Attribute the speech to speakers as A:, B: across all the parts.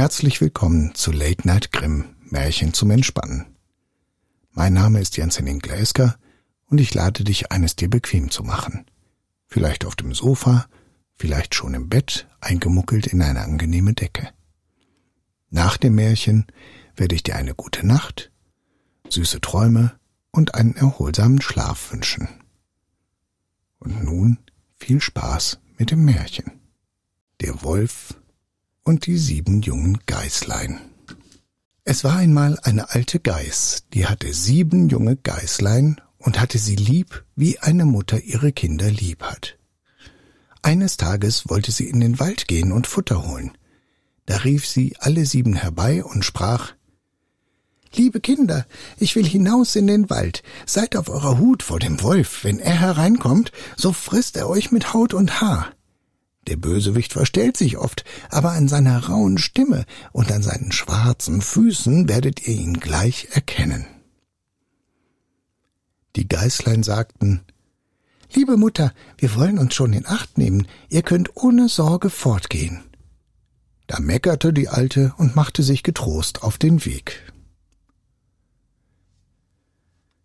A: Herzlich willkommen zu Late Night Grimm Märchen zum Entspannen. Mein Name ist Jens Henning und ich lade dich eines dir bequem zu machen. Vielleicht auf dem Sofa, vielleicht schon im Bett, eingemuckelt in eine angenehme Decke. Nach dem Märchen werde ich dir eine gute Nacht, süße Träume und einen erholsamen Schlaf wünschen. Und nun viel Spaß mit dem Märchen. Der Wolf und die sieben jungen Geißlein. Es war einmal eine alte Geiß, die hatte sieben junge Geißlein und hatte sie lieb, wie eine Mutter ihre Kinder lieb hat. Eines Tages wollte sie in den Wald gehen und Futter holen. Da rief sie alle sieben herbei und sprach Liebe Kinder, ich will hinaus in den Wald. Seid auf eurer Hut vor dem Wolf. Wenn er hereinkommt, so frisst er euch mit Haut und Haar. Der Bösewicht verstellt sich oft, aber an seiner rauen Stimme und an seinen schwarzen Füßen werdet ihr ihn gleich erkennen. Die Geißlein sagten, Liebe Mutter, wir wollen uns schon in Acht nehmen, ihr könnt ohne Sorge fortgehen. Da meckerte die Alte und machte sich getrost auf den Weg.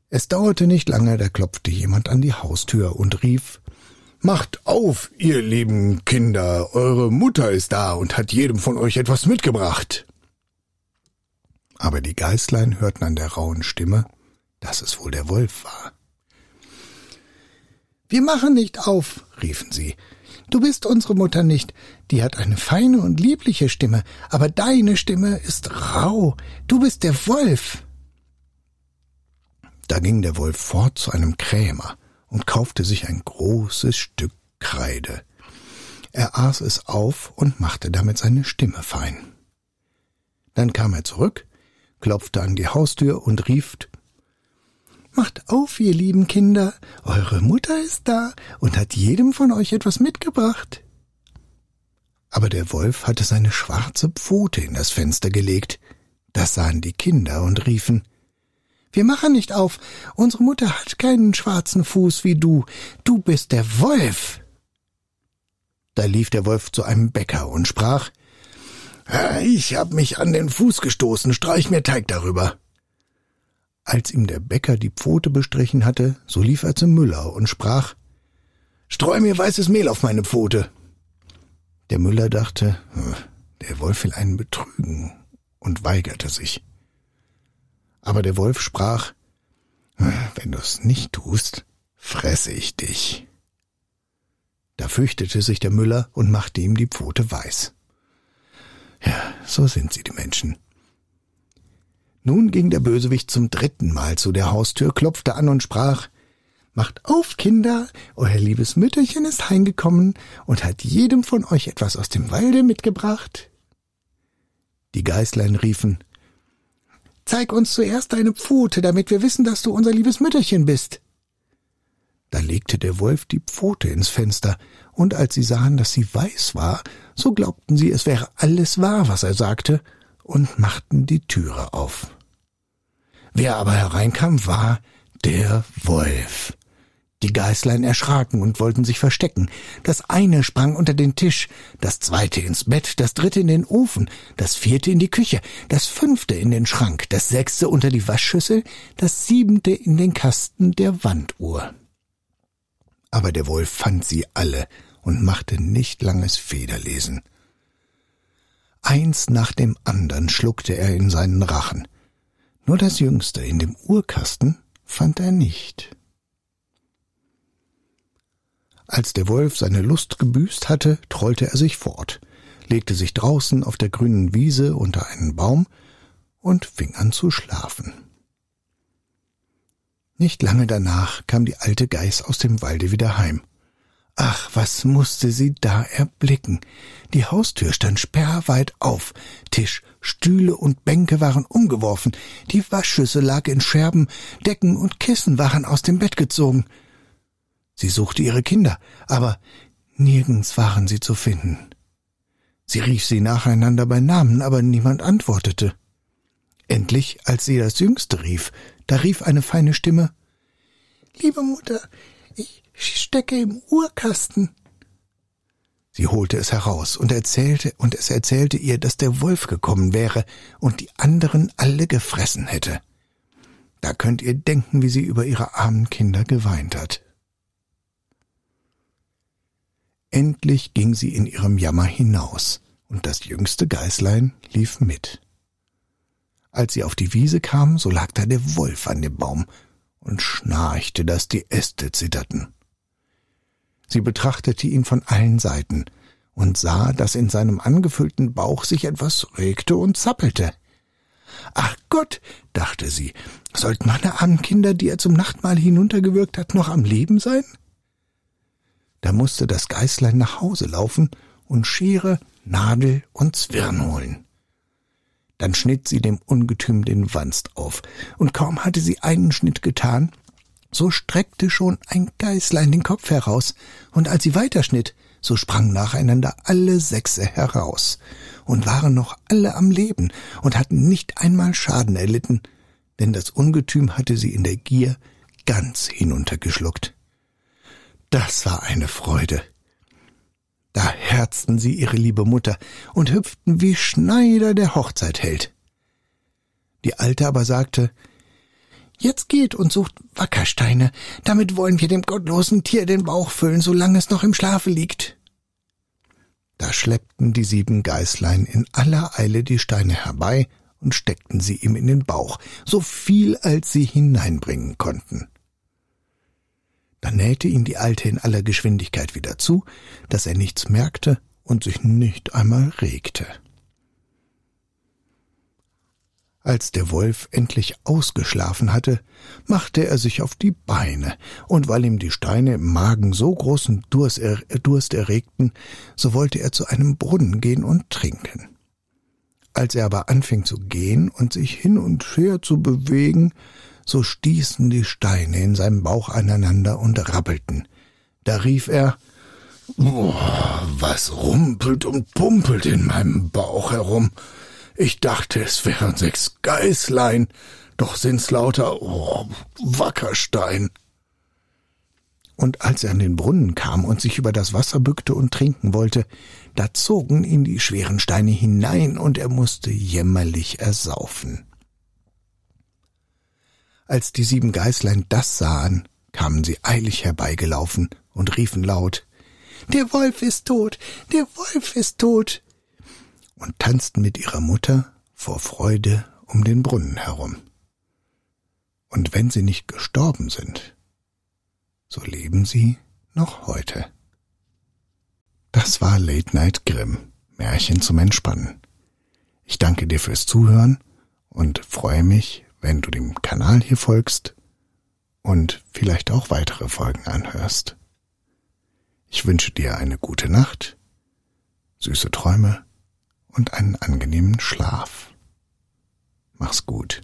A: Es dauerte nicht lange, da klopfte jemand an die Haustür und rief Macht auf, ihr lieben Kinder, eure Mutter ist da und hat jedem von euch etwas mitgebracht. Aber die Geißlein hörten an der rauen Stimme, dass es wohl der Wolf war. Wir machen nicht auf, riefen sie. Du bist unsere Mutter nicht. Die hat eine feine und liebliche Stimme, aber deine Stimme ist rau. Du bist der Wolf. Da ging der Wolf fort zu einem Krämer und kaufte sich ein großes Stück Kreide. Er aß es auf und machte damit seine Stimme fein. Dann kam er zurück, klopfte an die Haustür und rief Macht auf, ihr lieben Kinder, eure Mutter ist da und hat jedem von euch etwas mitgebracht. Aber der Wolf hatte seine schwarze Pfote in das Fenster gelegt. Das sahen die Kinder und riefen wir machen nicht auf. Unsere Mutter hat keinen schwarzen Fuß wie du. Du bist der Wolf. Da lief der Wolf zu einem Bäcker und sprach Ich hab mich an den Fuß gestoßen, streich mir Teig darüber. Als ihm der Bäcker die Pfote bestrichen hatte, so lief er zum Müller und sprach Streu mir weißes Mehl auf meine Pfote. Der Müller dachte, der Wolf will einen betrügen und weigerte sich. Aber der Wolf sprach, wenn du's nicht tust, fresse ich dich. Da fürchtete sich der Müller und machte ihm die Pfote weiß. Ja, so sind sie, die Menschen. Nun ging der Bösewicht zum dritten Mal zu der Haustür, klopfte an und sprach Macht auf, Kinder, euer liebes Mütterchen ist heimgekommen und hat jedem von euch etwas aus dem Walde mitgebracht. Die Geißlein riefen Zeig uns zuerst deine Pfote, damit wir wissen, dass du unser liebes Mütterchen bist. Da legte der Wolf die Pfote ins Fenster, und als sie sahen, dass sie weiß war, so glaubten sie, es wäre alles wahr, was er sagte, und machten die Türe auf. Wer aber hereinkam, war der Wolf. Die Geißlein erschraken und wollten sich verstecken. Das eine sprang unter den Tisch, das zweite ins Bett, das dritte in den Ofen, das vierte in die Küche, das fünfte in den Schrank, das sechste unter die Waschschüssel, das siebente in den Kasten der Wanduhr. Aber der Wolf fand sie alle und machte nicht langes Federlesen. Eins nach dem andern schluckte er in seinen Rachen. Nur das jüngste in dem Uhrkasten fand er nicht. Als der Wolf seine Lust gebüßt hatte, trollte er sich fort, legte sich draußen auf der grünen Wiese unter einen Baum und fing an zu schlafen. Nicht lange danach kam die alte Geiß aus dem Walde wieder heim. Ach, was musste sie da erblicken? Die Haustür stand sperrweit auf, Tisch, Stühle und Bänke waren umgeworfen, die Waschschüssel lag in Scherben, Decken und Kissen waren aus dem Bett gezogen. Sie suchte ihre Kinder, aber nirgends waren sie zu finden. Sie rief sie nacheinander bei Namen, aber niemand antwortete. Endlich, als sie das Jüngste rief, da rief eine feine Stimme Liebe Mutter, ich stecke im Uhrkasten. Sie holte es heraus und erzählte, und es erzählte ihr, dass der Wolf gekommen wäre und die anderen alle gefressen hätte. Da könnt ihr denken, wie sie über ihre armen Kinder geweint hat. Endlich ging sie in ihrem Jammer hinaus, und das jüngste Geißlein lief mit. Als sie auf die Wiese kam, so lag da der Wolf an dem Baum und schnarchte, dass die Äste zitterten. Sie betrachtete ihn von allen Seiten und sah, dass in seinem angefüllten Bauch sich etwas regte und zappelte. Ach Gott, dachte sie, sollten meine armen Kinder, die er zum Nachtmahl hinuntergewürgt hat, noch am Leben sein? Da musste das Geißlein nach Hause laufen und Schere, Nadel und Zwirn holen. Dann schnitt sie dem Ungetüm den Wanst auf, und kaum hatte sie einen Schnitt getan, so streckte schon ein Geißlein den Kopf heraus, und als sie weiterschnitt, so sprangen nacheinander alle Sechse heraus und waren noch alle am Leben und hatten nicht einmal Schaden erlitten, denn das Ungetüm hatte sie in der Gier ganz hinuntergeschluckt. Das war eine Freude. Da herzten sie ihre liebe Mutter und hüpften wie Schneider der Hochzeit hält. Die Alte aber sagte, Jetzt geht und sucht Wackersteine, damit wollen wir dem gottlosen Tier den Bauch füllen, solange es noch im Schlafe liegt. Da schleppten die sieben Geißlein in aller Eile die Steine herbei und steckten sie ihm in den Bauch, so viel als sie hineinbringen konnten. Dann nähte ihn die Alte in aller Geschwindigkeit wieder zu, dass er nichts merkte und sich nicht einmal regte. Als der Wolf endlich ausgeschlafen hatte, machte er sich auf die Beine, und weil ihm die Steine im Magen so großen Durst erregten, so wollte er zu einem Brunnen gehen und trinken. Als er aber anfing zu gehen und sich hin und her zu bewegen, so stießen die Steine in seinem Bauch aneinander und rappelten. Da rief er Boah, was rumpelt und pumpelt in meinem Bauch herum? Ich dachte, es wären sechs Geißlein, doch sind's lauter oh, Wackerstein. Und als er an den Brunnen kam und sich über das Wasser bückte und trinken wollte, da zogen ihn die schweren Steine hinein und er musste jämmerlich ersaufen. Als die sieben Geißlein das sahen, kamen sie eilig herbeigelaufen und riefen laut Der Wolf ist tot, der Wolf ist tot und tanzten mit ihrer Mutter vor Freude um den Brunnen herum. Und wenn sie nicht gestorben sind, so leben sie noch heute. Das war Late Night Grimm, Märchen zum Entspannen. Ich danke dir fürs Zuhören und freue mich, wenn du dem Kanal hier folgst und vielleicht auch weitere Folgen anhörst. Ich wünsche dir eine gute Nacht, süße Träume und einen angenehmen Schlaf. Mach's gut.